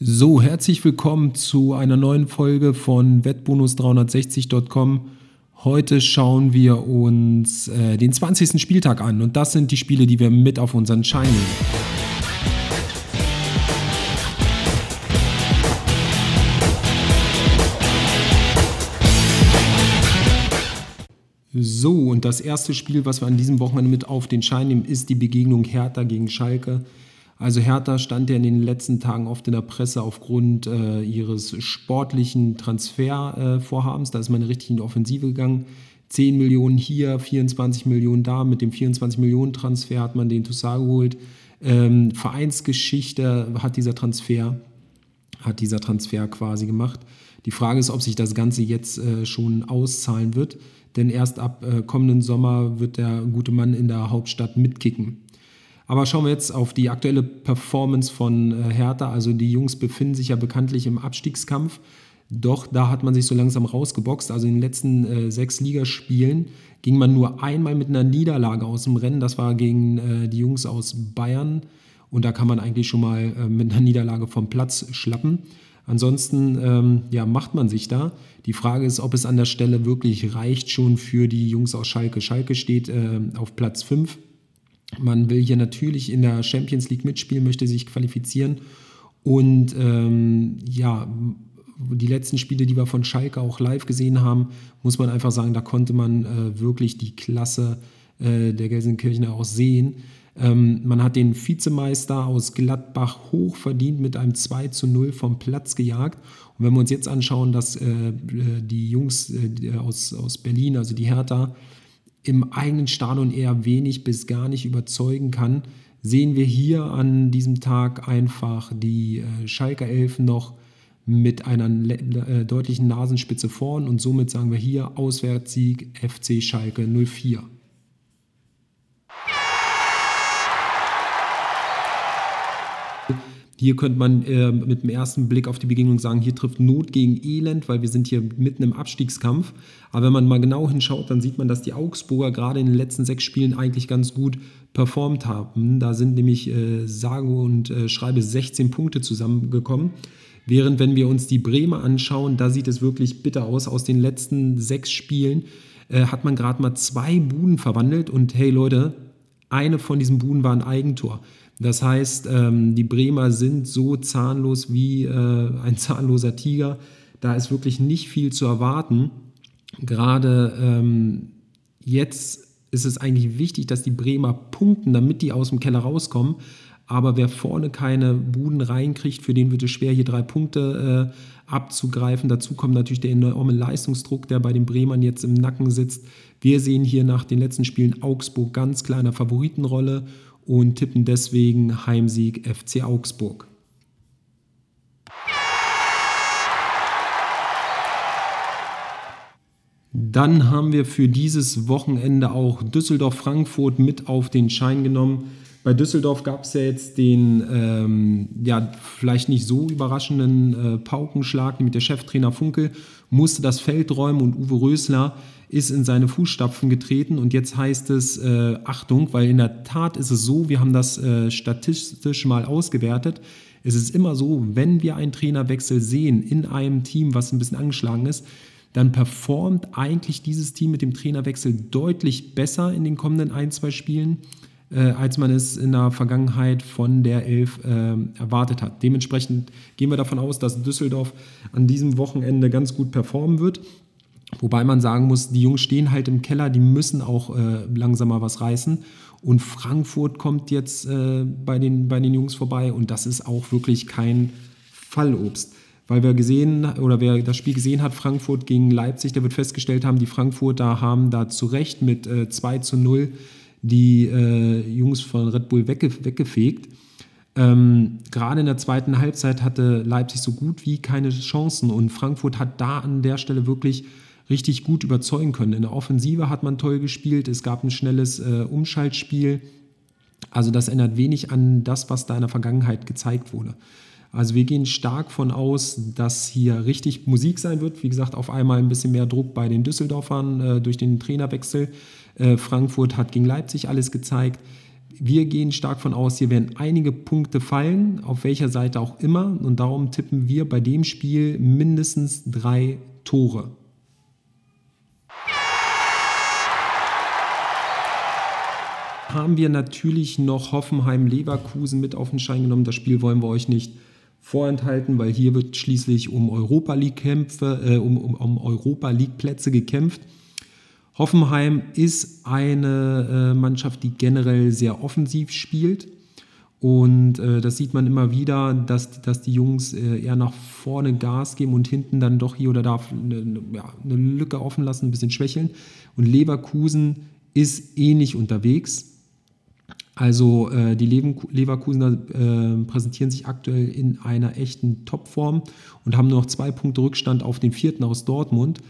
So, herzlich willkommen zu einer neuen Folge von wettbonus360.com. Heute schauen wir uns äh, den 20. Spieltag an und das sind die Spiele, die wir mit auf unseren Schein nehmen. So, und das erste Spiel, was wir an diesem Wochenende mit auf den Schein nehmen, ist die Begegnung Hertha gegen Schalke. Also Hertha stand ja in den letzten Tagen oft in der Presse aufgrund äh, ihres sportlichen Transfervorhabens. Äh, da ist man richtig in die Offensive gegangen. 10 Millionen hier, 24 Millionen da. Mit dem 24 Millionen Transfer hat man den Toussaint geholt. Ähm, Vereinsgeschichte hat dieser Transfer, hat dieser Transfer quasi gemacht. Die Frage ist, ob sich das Ganze jetzt äh, schon auszahlen wird, denn erst ab äh, kommenden Sommer wird der gute Mann in der Hauptstadt mitkicken. Aber schauen wir jetzt auf die aktuelle Performance von äh, Hertha. Also die Jungs befinden sich ja bekanntlich im Abstiegskampf. Doch da hat man sich so langsam rausgeboxt. Also in den letzten äh, sechs Ligaspielen ging man nur einmal mit einer Niederlage aus dem Rennen. Das war gegen äh, die Jungs aus Bayern. Und da kann man eigentlich schon mal äh, mit einer Niederlage vom Platz schlappen. Ansonsten ähm, ja, macht man sich da. Die Frage ist, ob es an der Stelle wirklich reicht schon für die Jungs aus Schalke. Schalke steht äh, auf Platz 5 man will hier natürlich in der Champions League mitspielen, möchte sich qualifizieren. Und ähm, ja, die letzten Spiele, die wir von Schalke auch live gesehen haben, muss man einfach sagen, da konnte man äh, wirklich die Klasse äh, der Gelsenkirchener auch sehen. Ähm, man hat den Vizemeister aus Gladbach hoch verdient mit einem 2 zu 0 vom Platz gejagt. Und wenn wir uns jetzt anschauen, dass äh, äh die Jungs äh, aus, aus Berlin, also die Hertha, im eigenen Stadion eher wenig bis gar nicht überzeugen kann, sehen wir hier an diesem Tag einfach die äh, Schalke Elfen noch mit einer äh, deutlichen Nasenspitze vorn und somit sagen wir hier Auswärtssieg FC Schalke 04. Hier könnte man äh, mit dem ersten Blick auf die Begegnung sagen, hier trifft Not gegen Elend, weil wir sind hier mitten im Abstiegskampf. Aber wenn man mal genau hinschaut, dann sieht man, dass die Augsburger gerade in den letzten sechs Spielen eigentlich ganz gut performt haben. Da sind nämlich äh, sage und äh, schreibe 16 Punkte zusammengekommen. Während wenn wir uns die Bremer anschauen, da sieht es wirklich bitter aus. Aus den letzten sechs Spielen äh, hat man gerade mal zwei Buden verwandelt und hey Leute, eine von diesen Buden war ein Eigentor. Das heißt, ähm, die Bremer sind so zahnlos wie äh, ein zahnloser Tiger. Da ist wirklich nicht viel zu erwarten. Gerade ähm, jetzt ist es eigentlich wichtig, dass die Bremer punkten, damit die aus dem Keller rauskommen. Aber wer vorne keine Buden reinkriegt, für den wird es schwer, hier drei Punkte äh, abzugreifen. Dazu kommt natürlich der enorme Leistungsdruck, der bei den Bremern jetzt im Nacken sitzt. Wir sehen hier nach den letzten Spielen Augsburg ganz kleiner Favoritenrolle und tippen deswegen Heimsieg FC Augsburg. Dann haben wir für dieses Wochenende auch Düsseldorf-Frankfurt mit auf den Schein genommen. Bei Düsseldorf gab es ja jetzt den, ähm, ja, vielleicht nicht so überraschenden äh, Paukenschlag, nämlich der Cheftrainer Funkel musste das Feld räumen und Uwe Rösler ist in seine Fußstapfen getreten und jetzt heißt es äh, Achtung, weil in der Tat ist es so, wir haben das äh, statistisch mal ausgewertet. Es ist immer so, wenn wir einen Trainerwechsel sehen in einem Team, was ein bisschen angeschlagen ist, dann performt eigentlich dieses Team mit dem Trainerwechsel deutlich besser in den kommenden ein, zwei Spielen, äh, als man es in der Vergangenheit von der Elf äh, erwartet hat. Dementsprechend gehen wir davon aus, dass Düsseldorf an diesem Wochenende ganz gut performen wird. Wobei man sagen muss, die Jungs stehen halt im Keller, die müssen auch äh, langsam mal was reißen. Und Frankfurt kommt jetzt äh, bei, den, bei den Jungs vorbei und das ist auch wirklich kein Fallobst. Weil wir gesehen, oder wer das Spiel gesehen hat, Frankfurt gegen Leipzig, der wird festgestellt haben, die Frankfurter haben da zu Recht mit äh, 2 zu 0 die äh, Jungs von Red Bull wegge weggefegt. Ähm, gerade in der zweiten Halbzeit hatte Leipzig so gut wie keine Chancen und Frankfurt hat da an der Stelle wirklich richtig gut überzeugen können. In der Offensive hat man toll gespielt, es gab ein schnelles äh, Umschaltspiel. Also das ändert wenig an das, was da in der Vergangenheit gezeigt wurde. Also wir gehen stark von aus, dass hier richtig Musik sein wird. Wie gesagt, auf einmal ein bisschen mehr Druck bei den Düsseldorfern äh, durch den Trainerwechsel. Äh, Frankfurt hat gegen Leipzig alles gezeigt. Wir gehen stark von aus, hier werden einige Punkte fallen, auf welcher Seite auch immer. Und darum tippen wir bei dem Spiel mindestens drei Tore. Haben wir natürlich noch Hoffenheim-Leverkusen mit auf den Schein genommen. Das Spiel wollen wir euch nicht vorenthalten, weil hier wird schließlich um Europa League-Kämpfe, äh, um, um, um Europa League-Plätze gekämpft. Hoffenheim ist eine äh, Mannschaft, die generell sehr offensiv spielt. Und äh, das sieht man immer wieder, dass, dass die Jungs äh, eher nach vorne Gas geben und hinten dann doch hier oder da eine, ja, eine Lücke offen lassen, ein bisschen schwächeln. Und Leverkusen ist ähnlich unterwegs. Also äh, die Leverkusener äh, präsentieren sich aktuell in einer echten Topform und haben nur noch zwei Punkte Rückstand auf den vierten aus Dortmund.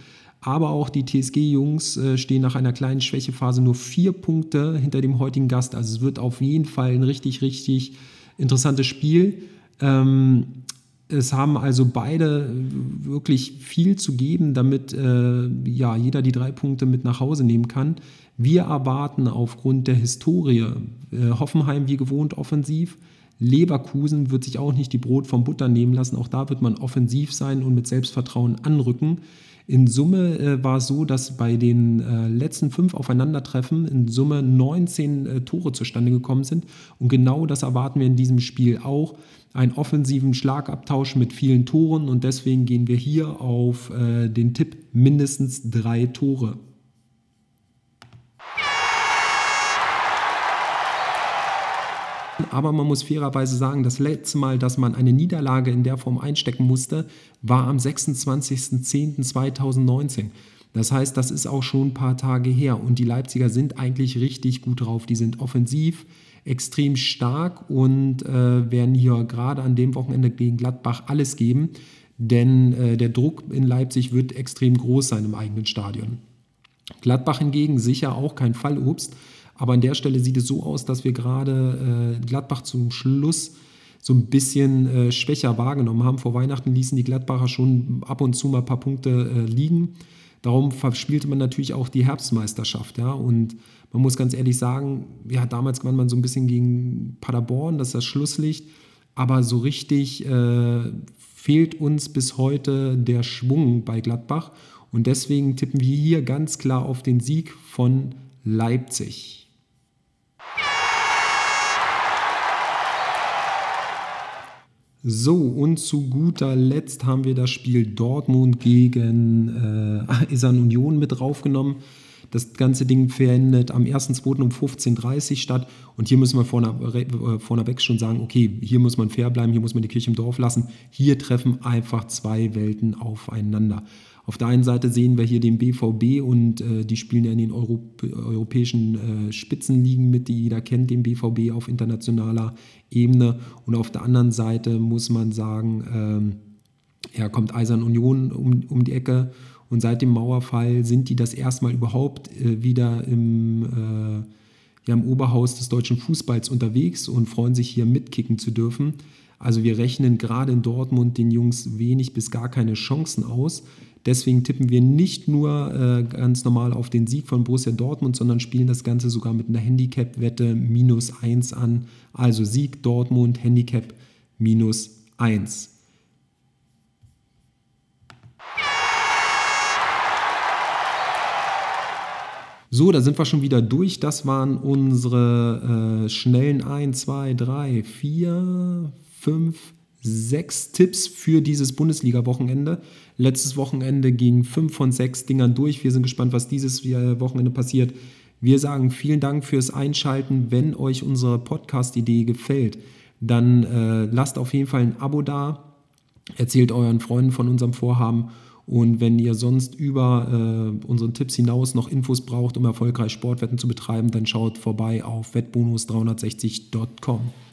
Aber auch die TSG-Jungs äh, stehen nach einer kleinen Schwächephase nur vier Punkte hinter dem heutigen Gast. Also es wird auf jeden Fall ein richtig, richtig interessantes Spiel. Ähm, es haben also beide wirklich viel zu geben, damit äh, ja, jeder die drei Punkte mit nach Hause nehmen kann. Wir erwarten aufgrund der Historie äh, Hoffenheim wie gewohnt offensiv. Leverkusen wird sich auch nicht die Brot vom Butter nehmen lassen. Auch da wird man offensiv sein und mit Selbstvertrauen anrücken. In Summe äh, war es so, dass bei den äh, letzten fünf Aufeinandertreffen in Summe 19 äh, Tore zustande gekommen sind. Und genau das erwarten wir in diesem Spiel auch. Einen offensiven Schlagabtausch mit vielen Toren. Und deswegen gehen wir hier auf äh, den Tipp mindestens drei Tore. Aber man muss fairerweise sagen, das letzte Mal, dass man eine Niederlage in der Form einstecken musste, war am 26.10.2019. Das heißt, das ist auch schon ein paar Tage her und die Leipziger sind eigentlich richtig gut drauf. Die sind offensiv extrem stark und äh, werden hier gerade an dem Wochenende gegen Gladbach alles geben, denn äh, der Druck in Leipzig wird extrem groß sein im eigenen Stadion. Gladbach hingegen sicher auch kein Fallobst. Aber an der Stelle sieht es so aus, dass wir gerade äh, Gladbach zum Schluss so ein bisschen äh, schwächer wahrgenommen haben. Vor Weihnachten ließen die Gladbacher schon ab und zu mal ein paar Punkte äh, liegen. Darum verspielte man natürlich auch die Herbstmeisterschaft. Ja? Und man muss ganz ehrlich sagen, ja, damals gewann man so ein bisschen gegen Paderborn, das ist das Schlusslicht. Aber so richtig äh, fehlt uns bis heute der Schwung bei Gladbach. Und deswegen tippen wir hier ganz klar auf den Sieg von Leipzig. So, und zu guter Letzt haben wir das Spiel Dortmund gegen äh, Isan Union mit draufgenommen. Das ganze Ding verendet am 1.2. um 15.30 Uhr statt. Und hier müssen wir äh, vorneweg schon sagen, okay, hier muss man fair bleiben, hier muss man die Kirche im Dorf lassen. Hier treffen einfach zwei Welten aufeinander. Auf der einen Seite sehen wir hier den BVB und äh, die spielen ja in den Europ europäischen äh, Spitzenligen mit, die jeder kennt, den BVB auf internationaler Ebene. Und auf der anderen Seite muss man sagen, ähm, ja, kommt Eisern Union um, um die Ecke und seit dem Mauerfall sind die das erstmal überhaupt äh, wieder im, äh, ja, im Oberhaus des deutschen Fußballs unterwegs und freuen sich hier mitkicken zu dürfen. Also wir rechnen gerade in Dortmund den Jungs wenig bis gar keine Chancen aus. Deswegen tippen wir nicht nur äh, ganz normal auf den Sieg von Borussia Dortmund, sondern spielen das Ganze sogar mit einer Handicap-Wette minus 1 an. Also Sieg Dortmund, Handicap minus 1. So, da sind wir schon wieder durch. Das waren unsere äh, schnellen 1, 2, 3, 4, 5, sechs Tipps für dieses Bundesliga-Wochenende. Letztes Wochenende ging fünf von sechs Dingern durch. Wir sind gespannt, was dieses Wochenende passiert. Wir sagen vielen Dank fürs Einschalten. Wenn euch unsere Podcast-Idee gefällt, dann äh, lasst auf jeden Fall ein Abo da. Erzählt euren Freunden von unserem Vorhaben. Und wenn ihr sonst über äh, unseren Tipps hinaus noch Infos braucht, um erfolgreich Sportwetten zu betreiben, dann schaut vorbei auf wettbonus360.com.